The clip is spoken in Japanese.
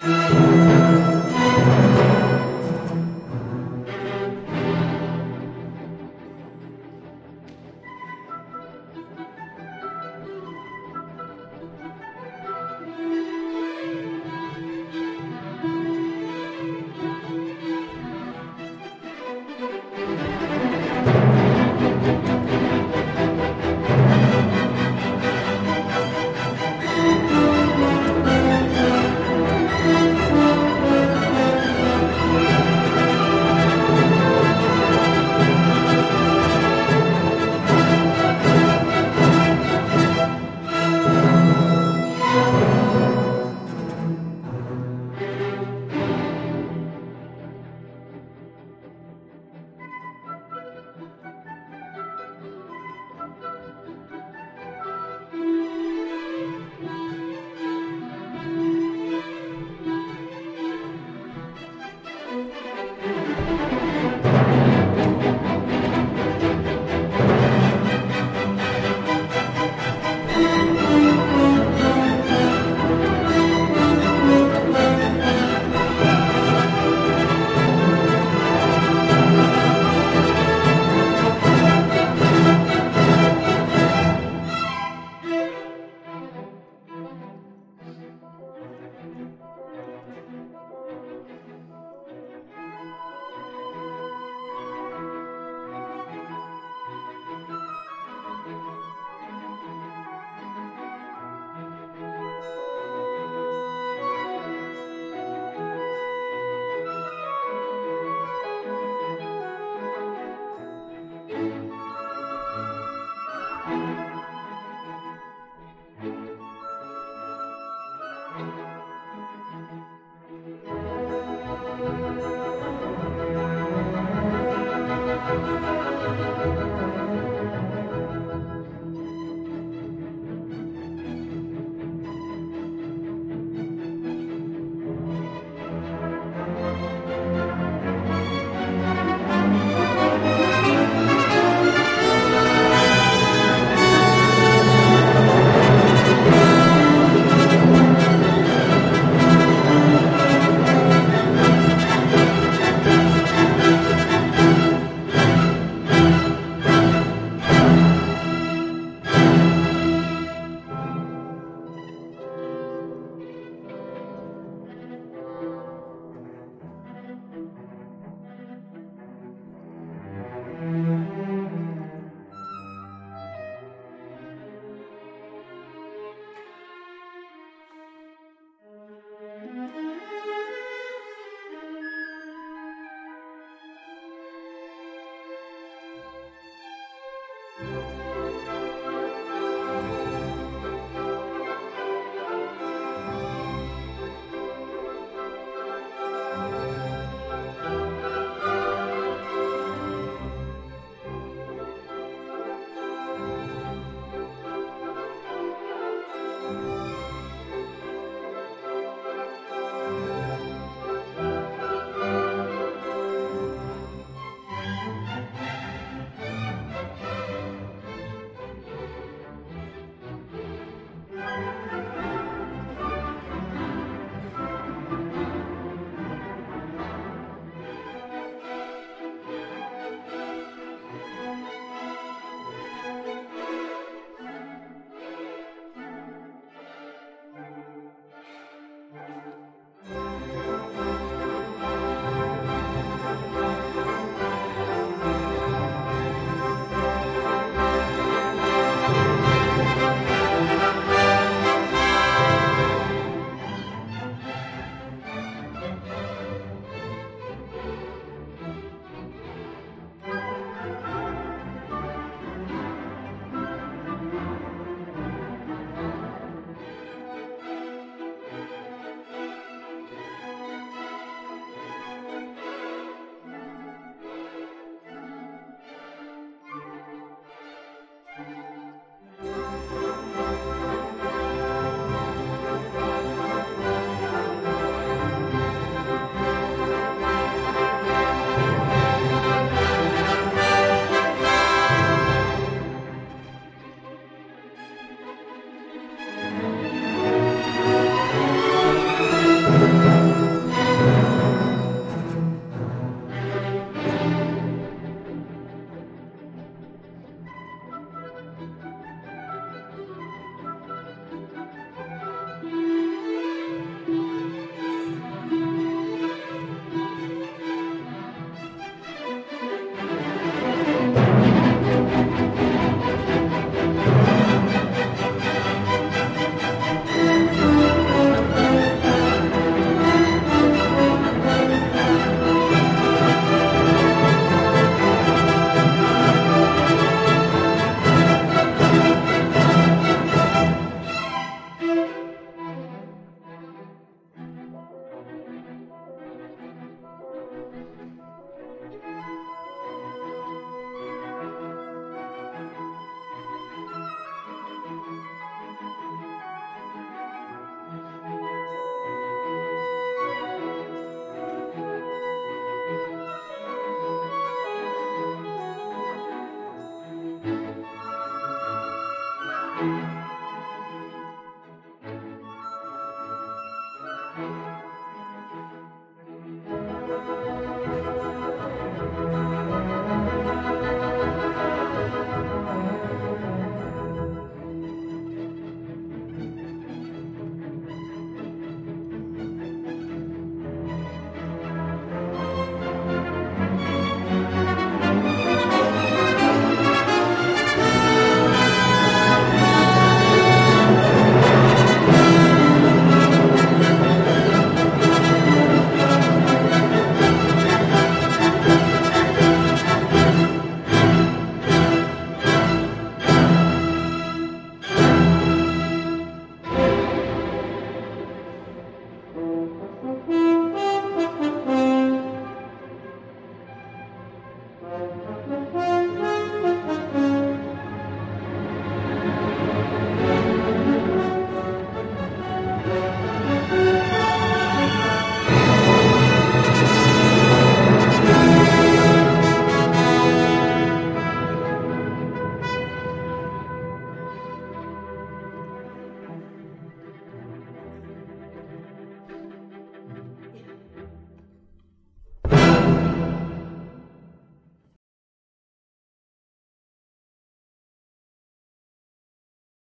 いいね。